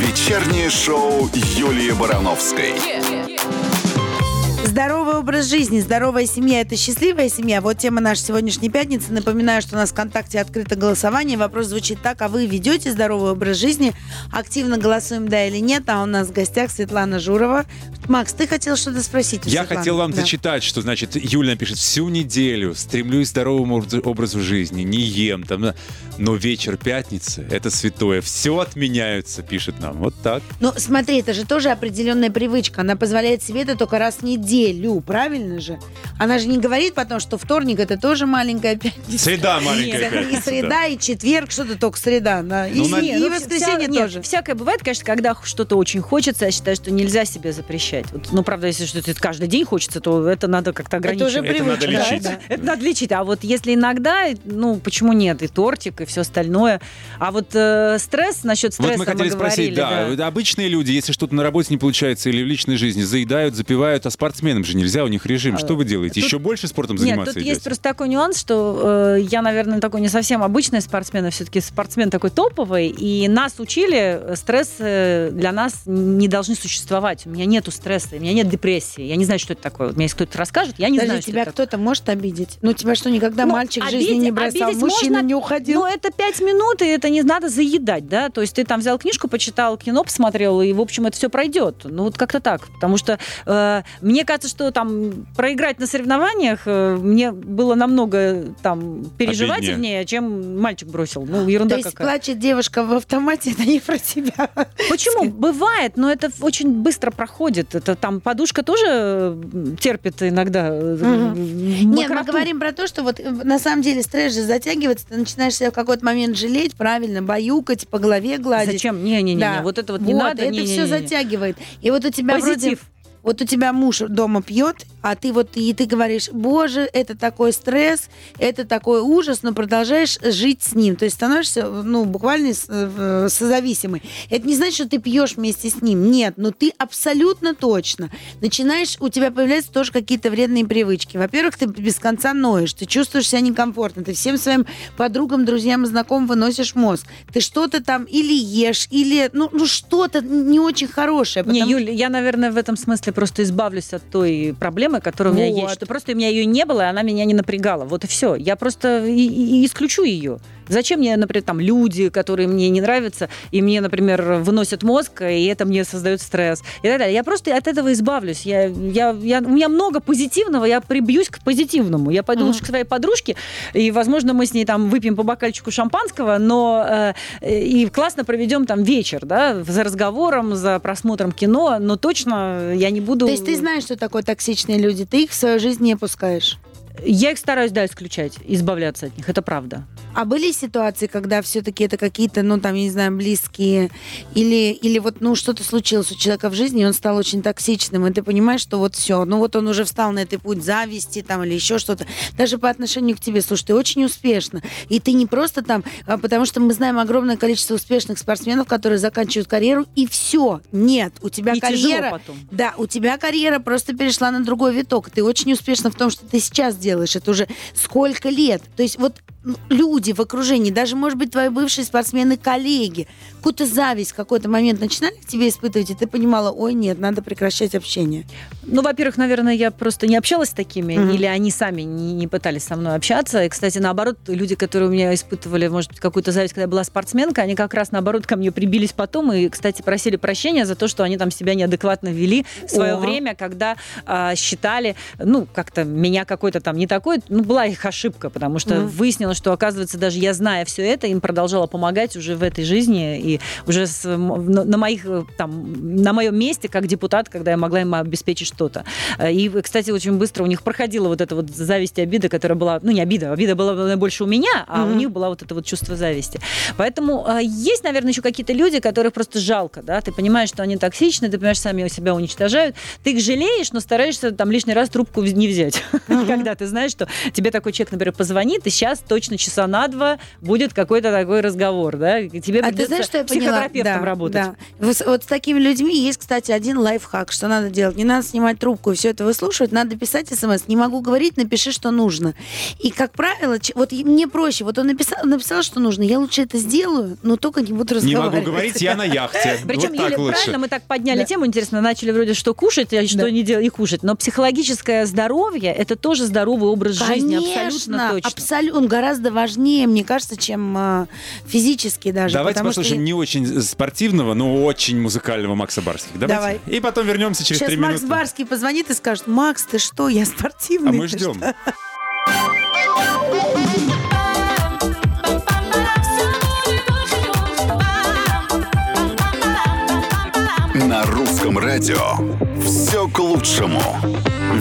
Вечернее шоу Юлии Барановской. Здоровый образ жизни, здоровая семья – это счастливая семья. Вот тема нашей сегодняшней пятницы. Напоминаю, что у нас в ВКонтакте открыто голосование. Вопрос звучит так, а вы ведете здоровый образ жизни? Активно голосуем «да» или «нет». А у нас в гостях Светлана Журова. Макс, ты хотел что-то спросить Я Светланы? хотел вам Да. зачитать, что значит Юля напишет всю неделю стремлюсь к здоровому образ- образу жизни, не ем там, но вечер пятницы это святое, все отменяются, пишет нам. Вот так. Ну, смотри, это же тоже определенная привычка. Она позволяет себе это только раз в неделю, правильно же? Она же не говорит потом, что вторник – это тоже маленькая пятница. Среда маленькая И пятница. да. среда, и четверг, что-то только среда. Да. И, Ну, на- и ну, воскресенье вся- нет, тоже. всякое бывает, конечно, когда что-то очень хочется, я считаю, что нельзя себе запрещать. Вот, ну, правда, если что-то каждый день хочется, то это надо как-то Это уже ограничивать. Это надо привычка. лечить. да. Это надо лечить. А вот если иногда, ну, почему нет? И тортик, и все остальное. А вот э, стресс, насчет стресса Вот мы хотели спросить, говорили, да, да. обычные люди, если что-то на работе не получается или в личной жизни, заедают, запивают, а спортсменам же нельзя, у них режим. Что вы делаете? тут- Еще больше спортом Нет, заниматься тут идете? есть просто такой нюанс, что э, я, наверное, такой не совсем обычный спортсмен, а все-таки спортсмен такой топовый, и нас учили, э, стресс э, для нас не должны существовать. У меня нету стресса, у меня нет депрессии. Я не знаю, что это такое. Вот мне если кто-то расскажет, я не Подожди, знаю, что тебя кто-то может обидеть? Ну, тебя что, никогда Ну, мальчик в обидеть- жизни не бросал, мужчина можно, не уходил? Ну, это пять минут, и это не надо заедать, да? То есть ты там взял книжку, почитал, кино посмотрел, и, в общем, это все пройдет. Ну, вот как-то так. Потому что э, мне кажется, что там проиграть на соревнованиях э, мне было намного там переживательнее, чем мальчик бросил. Ну, ерунда То есть какая. плачет девушка в автомате, это не про тебя. Почему? Бывает, но это очень быстро проходит. Это там подушка тоже терпит иногда. э, Нет, мы говорим про то, что вот э, на самом деле стресс же затягивается, ты начинаешь себя в какой-то момент жалеть, правильно, баюкать, по голове гладить. Зачем? Не-не-не, Да. вот это вот не надо. это не-не-не. все затягивает. И вот у тебя вроде... Вот у тебя муж дома пьет, а ты вот и ты говоришь, боже, это такой стресс, это такой ужас, но продолжаешь жить с ним. То есть становишься, ну, буквально э, созависимый. Это не значит, что ты пьешь вместе с ним. Нет, но ты абсолютно точно начинаешь, у тебя появляются тоже какие-то вредные привычки. Во-первых, ты без конца ноешь, ты чувствуешь себя некомфортно, ты всем своим подругам, друзьям и знакомым выносишь мозг. Ты что-то там или ешь, или, ну, ну что-то не очень хорошее. Не, Юль, я, наверное, в этом смысле просто избавлюсь от той проблемы, которая вот. у меня есть. Что просто у меня ее не было, и она меня не напрягала. Вот и все. Я просто и, и исключу ее. Зачем мне, например, там люди, которые мне не нравятся, и мне, например, выносят мозг, и это мне создает стресс и так далее. Я просто от этого избавлюсь. Я, я, я, у меня много позитивного, я прибьюсь к позитивному. Я пойду лучше к своей подружке, и, возможно, мы с ней там выпьем по бокальчику шампанского, но э, и классно проведем там вечер, да, за разговором, за просмотром кино, но точно я не буду... То есть ты знаешь, что такое токсичные люди, ты их в свою жизнь не пускаешь? Я их стараюсь, да, исключать, избавляться от них, это правда. А были ситуации, когда все-таки это какие-то, ну, там, я не знаю, близкие, или, или вот, ну, что-то случилось у человека в жизни, и он стал очень токсичным, и ты понимаешь, что вот все, ну, вот он уже встал на этот путь зависти, там, или еще что-то, даже по отношению к тебе, слушай, ты очень успешно, и ты не просто там, а потому что мы знаем огромное количество успешных спортсменов, которые заканчивают карьеру, и все, нет, у тебя и карьера... потом. Да, у тебя карьера просто перешла на другой виток, ты очень успешна в том, что ты сейчас делаешь, это уже сколько лет, то есть вот люди в окружении, даже, может быть, твои бывшие спортсмены, коллеги, какую-то зависть в какой-то момент начинали к тебе испытывать, и ты понимала, ой, нет, надо прекращать общение? Ну, во-первых, наверное, я просто не общалась с такими, mm-hmm. или они сами не, не пытались со мной общаться. И, кстати, наоборот, люди, которые у меня испытывали, может быть, какую-то зависть, когда я была спортсменка, они как раз, наоборот, ко мне прибились потом и, кстати, просили прощения за то, что они там себя неадекватно вели в свое О. время, когда а, считали, ну, как-то меня какой-то там не такой, ну, была их ошибка, потому что mm-hmm. выяснилось, что, оказывается, даже я, зная все это, им продолжала помогать уже в этой жизни и уже с, на, моих, там, на моем месте как депутат, когда я могла им обеспечить что-то. И, кстати, очень быстро у них проходила вот эта вот зависть и обида, которая была, ну, не обида, обида была больше у меня, а mm-hmm. у них была вот это вот чувство зависти. Поэтому э, есть, наверное, еще какие-то люди, которых просто жалко, да, ты понимаешь, что они токсичны, ты понимаешь, сами себя уничтожают, ты их жалеешь, но стараешься там лишний раз трубку не взять, mm-hmm. когда ты знаешь, что тебе такой человек, например, позвонит, и сейчас точно часа на два будет какой-то такой разговор, да, тебе а ты знаешь, что я психотерапевтом да, работать. Да. Вот, вот с такими людьми есть, кстати, один лайфхак, что надо делать. Не надо снимать трубку и все это выслушивать, надо писать смс. Не могу говорить, напиши, что нужно. И, как правило, вот мне проще. Вот он написал, написал, что нужно, я лучше это сделаю, но только не буду разговаривать. Не могу говорить, я на яхте. Причем, вот Юля, правильно, мы так подняли тему, интересно, начали вроде что кушать, а что не делать, и кушать. Но психологическое здоровье – это тоже здоровый образ жизни, абсолютно точно. абсолютно. Гораздо важнее, мне кажется, чем э, физически даже. Давайте послушаем не очень спортивного, но очень музыкального Макса Барских. Давайте. Давай. И потом вернемся через три минуты. Макс Барский позвонит и скажет, Макс, ты что, я спортивный. А мы ждем. На русском радио все к лучшему.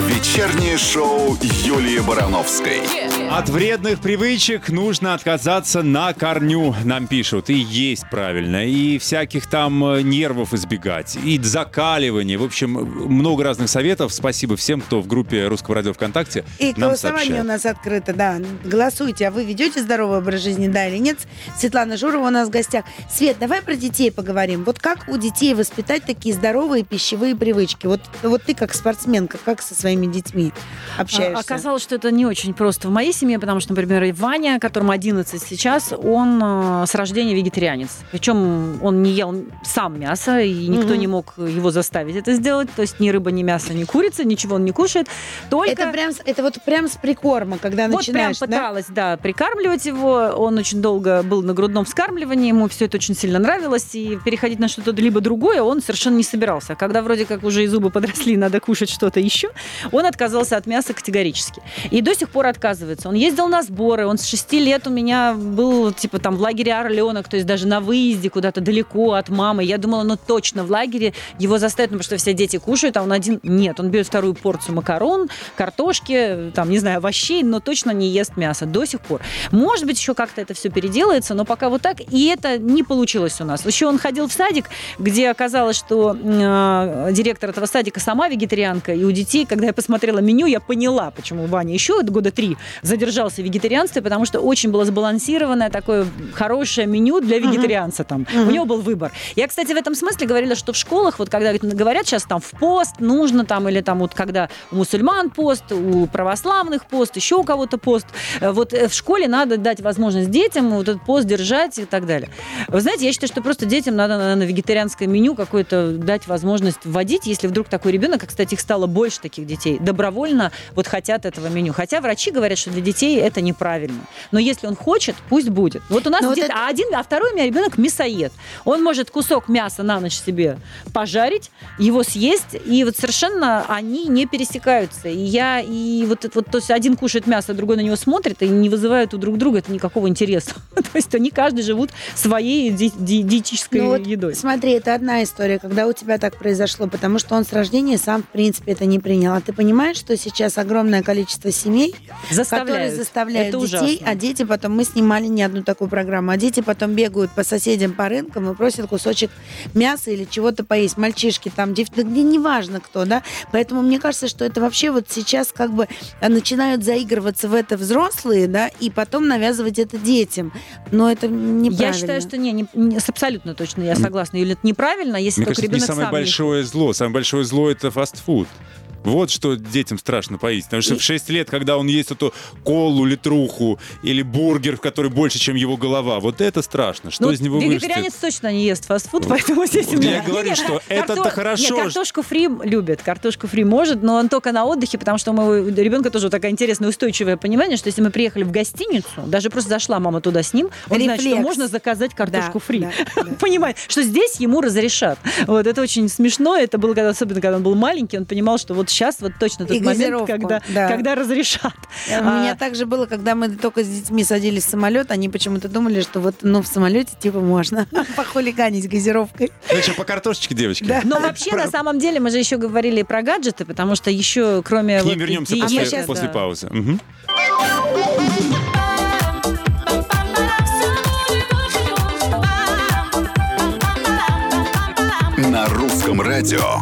Вечернее шоу Юлии Барановской. От вредных привычек нужно отказаться на корню, нам пишут. И есть правильно. И всяких там э, нервов избегать. И закаливания. В общем, много разных советов. Спасибо всем, кто в группе Русского радио ВКонтакте И нам голосование сообщает. у нас открыто, да. Голосуйте, а вы ведете здоровый образ жизни, да или нет? Светлана Журова у нас в гостях. Свет, давай про детей поговорим. Вот как у детей воспитать такие здоровые пищевые привычки? Вот, вот ты как спортсменка, как со своими детьми общаешься? Оказалось, что это не очень просто в моей семье, потому что, например, Ваня, которому 11 сейчас, он э, с рождения вегетарианец. Причем он не ел сам мясо, и никто угу. не мог его заставить это сделать. То есть ни рыба, ни мясо, ни курица, ничего он не кушает. Только... Это, прям, это вот прям с прикорма, когда вот начинаешь, прям пыталась, да? да, прикармливать его. Он очень долго был на грудном вскармливании, ему все это очень сильно нравилось, и переходить на что-то либо другое он совершенно не собирался. А когда вроде как уже и зубы подросли, надо кушать что-то еще, он отказался от мяса категорически. И до сих пор отказывается. Он ездил на сборы, он с 6 лет у меня был, типа, там, в лагере Орленок, то есть даже на выезде куда-то далеко от мамы. Я думала, ну, точно в лагере его заставят, потому что все дети кушают, а он один нет. Он берет вторую порцию макарон, картошки, там, не знаю, овощей, но точно не ест мясо до сих пор. Может быть, еще как-то это все переделается, но пока вот так. И это не получилось у нас. Еще он ходил в садик, где оказалось, что э, директор этого садика сама вегетарианка, и у детей, когда я посмотрела меню, я поняла, почему Ваня еще года три задержался в вегетарианстве, потому что очень было сбалансированное такое хорошее меню для вегетарианца там. У него был выбор. Я, кстати, в этом смысле говорила, что в школах, вот когда говорят сейчас там в пост нужно там, или там вот когда у мусульман пост, у православных пост, еще у кого-то пост, э, вот э, в школе надо дать возможность детям вот этот пост держать и так далее. Вы знаете, я считаю, что просто детям надо, наверное, вегетарианское меню какое-то дать возможность вводить, если вдруг такой ребенок, а, кстати, их стало больше таких детей, добровольно вот хотят этого меню. Хотя врачи говорят, что для детей это неправильно. Но если он хочет, пусть будет. Вот у нас где-то, это... а один, а второй у меня ребенок мясоед. Он может кусок мяса на ночь себе пожарить, его съесть, и вот совершенно они не пересекаются. И я, и вот, вот то есть один кушает мясо, другой на него смотрит, и не вызывают у друг друга это никакого интереса. то есть они каждый живут своей ди- ди- диетической ну, вот едой. Смотри, это одна история, когда у тебя так произошло, потому что он с рождения сам, в принципе, это не принял. А ты понимаешь, что сейчас огромное количество семей, заставляют. Которые заставляют это детей, ужасно. а дети потом, мы снимали не одну такую программу, а дети потом бегают по соседям по рынкам и просят кусочек мяса или чего-то поесть. Мальчишки там, дев... да, неважно кто, да. Поэтому мне кажется, что это вообще вот сейчас как бы начинают заигрываться в это взрослые, да, и потом навязывать это детям. Но это неправильно. Я считаю, что не, не, не абсолютно точно я согласна. Или это неправильно, если Мне только кажется, ребенок не самое сам большое не... зло. Самое большое зло это фастфуд. Вот что детям страшно поесть. Потому что и... в 6 лет, когда он ест эту колу, литруху или бургер, в который больше, чем его голова, вот это страшно. Что ну, из него вегетарианец вырастет? точно не ест фастфуд, поэтому здесь... Я говорю, нет, что это-то хорошо. Нет, картошку фри любит, картошку фри может, но он только на отдыхе, потому что у моего ребенка тоже вот такое интересное устойчивое понимание, что если мы приехали в гостиницу, даже просто зашла мама туда с ним, он Рефлекс. знает, что можно заказать картошку да, фри. Да, да. Понимает, что здесь ему разрешат. Вот это очень смешно. Это было когда, особенно когда он был маленький, он понимал, что вот сейчас вот точно тот момент, когда, да. когда разрешат. У а... меня также было, когда мы только с детьми садились в самолет, они почему-то думали, что вот ну, в самолете типа можно похулиганить газировкой. Значит, по картошечке, девочки. Да. Но вообще, на самом деле, мы же еще говорили про гаджеты, потому что еще кроме... К ним вот, вернемся и... после, сейчас, после да. паузы. Угу. На русском радио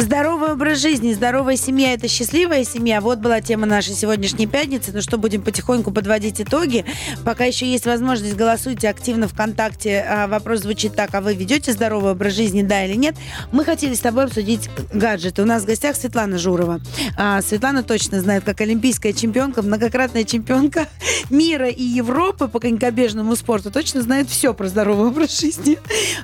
Здоровый образ жизни, здоровая семья – это счастливая семья. Вот была тема нашей сегодняшней пятницы. Ну что, будем потихоньку подводить итоги. Пока еще есть возможность, голосуйте активно ВКонтакте. А, вопрос звучит так, а вы ведете здоровый образ жизни, да или нет? Мы хотели с тобой обсудить гаджеты. У нас в гостях Светлана Журова. А, Светлана точно знает, как олимпийская чемпионка, многократная чемпионка мира и Европы по конькобежному спорту, точно знает все про здоровый образ жизни.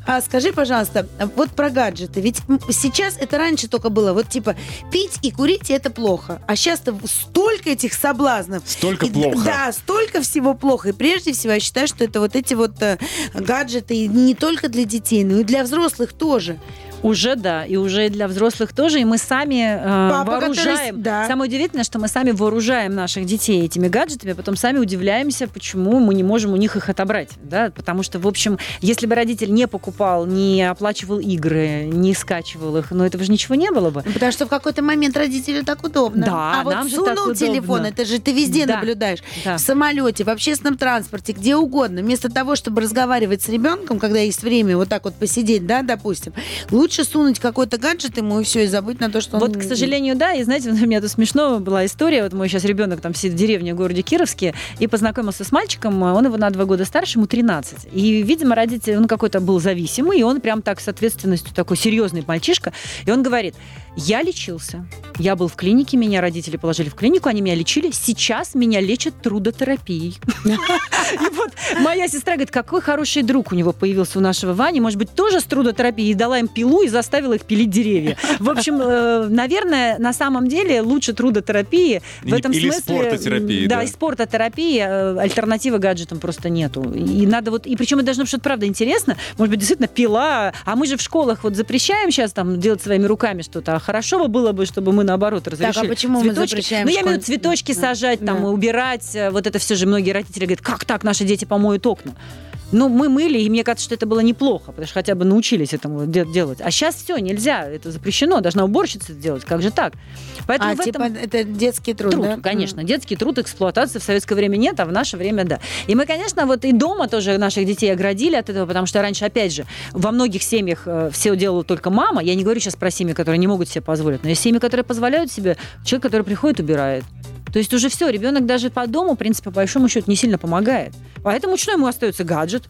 А, скажи, пожалуйста, вот про гаджеты. Ведь сейчас это раньше раньше только было вот типа пить и курить это плохо. А сейчас-то столько этих соблазнов. Столько и, плохо. Да, столько всего плохо. И прежде всего я считаю, что это вот эти вот э, гаджеты не только для детей, но и для взрослых тоже. Уже да, и уже для взрослых тоже, и мы сами э, Папа, вооружаем. Который... Да. Самое удивительное, что мы сами вооружаем наших детей этими гаджетами, а потом сами удивляемся, почему мы не можем у них их отобрать, да, потому что, в общем, если бы родитель не покупал, не оплачивал игры, не скачивал их, ну этого же ничего не было бы. Ну, потому что в какой-то момент родителю так удобно. Да, а вот нам сунул телефон, это же ты везде да. наблюдаешь, да. в самолете, в общественном транспорте, где угодно, вместо того, чтобы разговаривать с ребенком, когда есть время вот так вот посидеть, да, допустим, лучше лучше сунуть какой-то гаджет ему и все, и забыть на то, что вот, он... к сожалению, да. И знаете, у меня тут смешно была история. Вот мой сейчас ребенок там сидит в деревне в городе Кировске и познакомился с мальчиком. Он его на два года старше, ему 13. И, видимо, родитель, он какой-то был зависимый, и он прям так с ответственностью такой серьезный мальчишка. И он говорит, я лечился. Я был в клинике, меня родители положили в клинику, они меня лечили. Сейчас меня лечат трудотерапией. И вот моя сестра говорит, какой хороший друг у него появился у нашего Вани. Может быть, тоже с трудотерапией. И дала им пилу и заставила их пилить деревья. В общем, э, наверное, на самом деле лучше трудотерапии. В этом Или смысле... спортотерапии. Да, и спортотерапии. Э, альтернативы гаджетам просто нету. И надо вот... И причем это должно быть что-то, правда, интересно. Может быть, действительно, пила. А мы же в школах вот запрещаем сейчас там делать своими руками что-то. Хорошо бы было бы, чтобы мы, наоборот, разрешили. Так, а почему цветочки. мы запрещаем? Ну, я имею в виду цветочки да. сажать, там, да. убирать. Вот это все же многие родители говорят, как так наши дети помоют окна? Ну, мы мыли, и мне кажется, что это было неплохо, потому что хотя бы научились этому де- делать. А сейчас все, нельзя, это запрещено, должна уборщица это делать, как же так? Поэтому А, в типа, этом... это детский труд, Труд, да? конечно. Детский труд, эксплуатации в советское время нет, а в наше время да. И мы, конечно, вот и дома тоже наших детей оградили от этого, потому что раньше, опять же, во многих семьях э, все делала только мама. Я не говорю сейчас про семьи, которые не могут себе позволить, но есть семьи, которые позволяют себе, человек, который приходит, убирает. То есть уже все, ребенок даже по дому, в принципе, по большому счету, не сильно помогает. Поэтому что ему остается гаджет?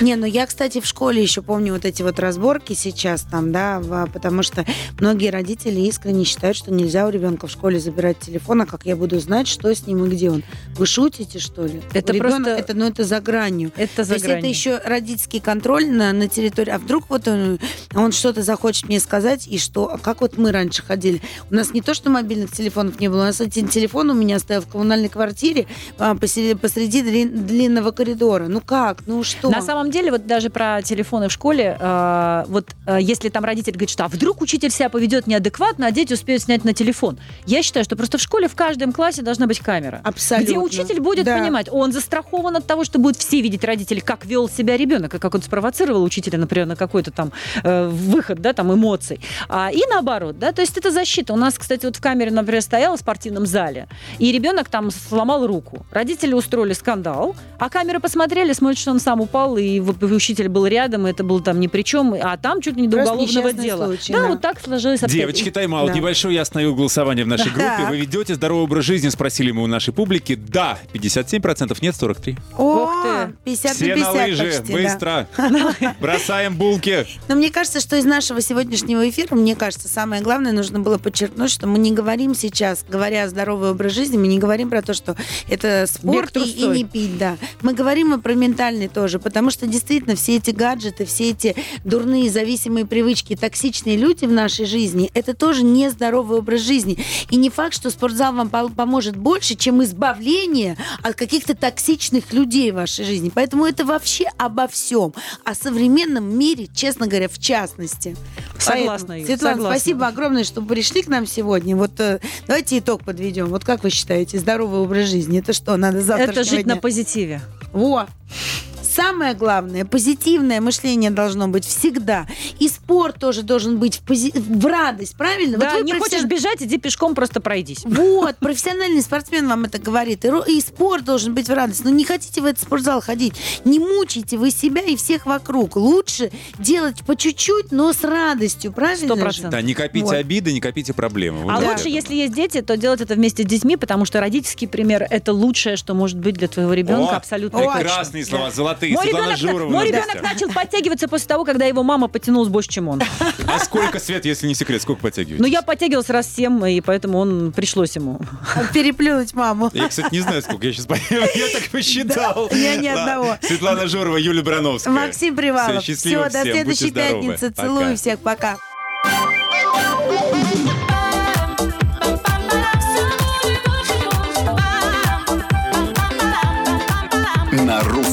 Не, ну я, кстати, в школе еще помню вот эти вот разборки сейчас там, да, потому что многие родители искренне считают, что нельзя у ребенка в школе забирать телефон, а как я буду знать, что с ним и где он. Вы шутите, что ли? Это У ребенка- просто- это, ну, это за гранью. Это То за есть это гранью. еще родительский контроль на, на территории. А вдруг вот он, он что-то захочет мне сказать, и что, а как вот мы раньше ходили? У нас не то, что мобильных телефонов не было, у нас один телефон у меня стоял в коммунальной квартире а, посреди, посреди длин- длинного коридора. Ну как? Ну что? На самом деле, вот даже про телефоны в школе, э, вот э, если там родитель говорит, что а вдруг учитель себя поведет неадекватно, а дети успеют снять на телефон. Я считаю, что просто в школе в каждом классе должна быть камера. Абсолютно. Где учитель будет Да. понимать, он застрахован от того, что будут все видеть родители, как вел себя ребенок, и как он спровоцировал учителя, например, на какой-то там э, выход, да, там эмоций. А, и наоборот, да, то есть это защита. У нас, кстати, вот в камере, например, стояла в спортивном зале, и ребенок там сломал руку. Родители устроили скандал, а камеры посмотрели, смотрят, что он сам упал, и учитель был рядом, и это был там ни при чем, а там чуть ли не до Просто уголовного дела. случай, да, да. вот так сложилось. Девочки, тайм-аут Да. небольшой. Я остановил голосование в нашей группе. Вы ведете здоровый образ жизни? Спросили мы у нашей публики. Да, 57%, нет, 43%. О, Ух ты. 50 Все на 50 на лыжи, почти, да. быстро. Бросаем булки. Но мне кажется, что из нашего сегодняшнего эфира, мне кажется, самое главное, нужно было подчеркнуть, что мы не говорим сейчас, говоря о здоровый образ жизни, мы не говорим про то, что это спорт и, и не пить, да. Мы говорим и про ментальный тоже, потому что действительно все эти гаджеты, все эти дурные зависимые привычки, токсичные люди в нашей жизни, это тоже нездоровый образ жизни. И не факт, что спортзал вам по- поможет больше, чем избавление от каких-то токсичных людей в вашей жизни. Поэтому это вообще обо всем. О современном мире, честно говоря, в частности. Согласна, Поэтому, Юль, Светлана, согласна. спасибо огромное, что пришли к нам сегодня. Вот э, давайте итог подведем. Вот как вы считаете, здоровый образ жизни? Это что, надо завтра Это жить на позитиве. Во! Самое главное, позитивное мышление должно быть всегда. И спорт тоже должен быть в, пози- в радость, правильно? Да, вы не хочешь профессионал- бежать, иди пешком, просто пройдись. вот, профессиональный спортсмен вам это говорит. И, спорт должен быть в радость. Но не хотите в этот спортзал ходить, не мучайте вы себя и всех вокруг. Лучше делать по чуть-чуть, но с радостью, правильно? Сто же? процентов. Да, не копите Вот. обиды, не копите проблемы. Вот А это лучше, если есть дети, то делать это вместе с детьми, потому что родительский пример это лучшее, что может быть для твоего ребенка. О, Абсолютно О, Прекрасные слова, золотые. Мой Светлана ребенок, Журова. мой ребенок начал подтягиваться после того, когда его мама потянулась больше, чем он. А сколько, Свет, если не секрет, сколько подтягиваете? Ну, я подтягивалась раз семь, и поэтому он пришлось ему. Переплюнуть маму. Я, кстати, не знаю, сколько. Я сейчас я так посчитал. Я ни одного. Светлана Журова, Юлия Брановская. Максим Привалов. Все, до следующей пятницы. Целую всех. Пока.